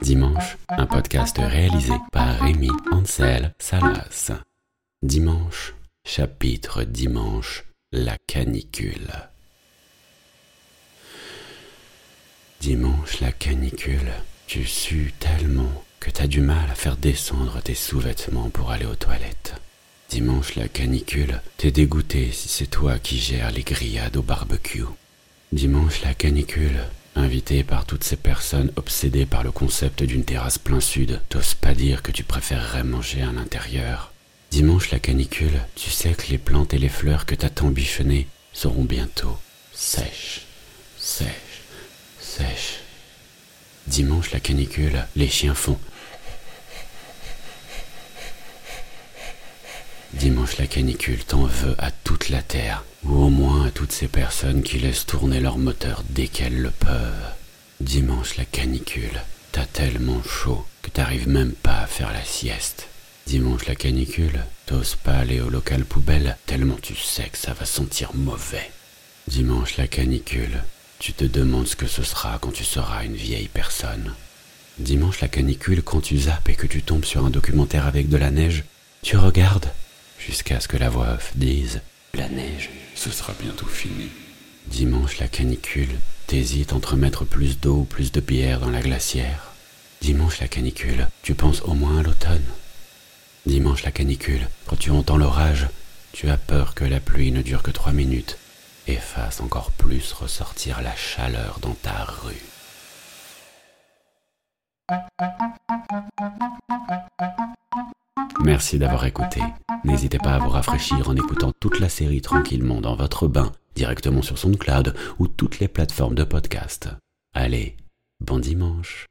Dimanche, un podcast réalisé par Rémi Ansel Salas. Dimanche, chapitre dimanche, la canicule. Dimanche, la canicule. Tu sues tellement que t'as du mal à faire descendre tes sous-vêtements pour aller aux toilettes. Dimanche, la canicule. T'es dégoûté si c'est toi qui gères les grillades au barbecue. Dimanche, la canicule. Invité par toutes ces personnes obsédées par le concept d'une terrasse plein sud, t'oses pas dire que tu préférerais manger à l'intérieur. Dimanche, la canicule. Tu sais que les plantes et les fleurs que t'as tant bichonnées seront bientôt sèches, sèches, sèches. Dimanche, la canicule. Les chiens font Dimanche la canicule t'en veut à toute la terre, ou au moins à toutes ces personnes qui laissent tourner leur moteur dès qu'elles le peuvent. Dimanche la canicule, t'as tellement chaud que t'arrives même pas à faire la sieste. Dimanche la canicule, t'oses pas aller au local poubelle tellement tu sais que ça va sentir mauvais. Dimanche la canicule, tu te demandes ce que ce sera quand tu seras une vieille personne. Dimanche la canicule, quand tu zappes et que tu tombes sur un documentaire avec de la neige, tu regardes jusqu'à ce que la voix off dise La neige, ce sera bientôt fini. Dimanche, la canicule, t'hésites entre mettre plus d'eau ou plus de bière dans la glacière. Dimanche, la canicule, tu penses au moins à l'automne. Dimanche, la canicule, quand tu entends l'orage, tu as peur que la pluie ne dure que trois minutes et fasse encore plus ressortir la chaleur dans ta rue. Merci d'avoir écouté. N'hésitez pas à vous rafraîchir en écoutant toute la série tranquillement dans votre bain, directement sur SoundCloud ou toutes les plateformes de podcast. Allez, bon dimanche.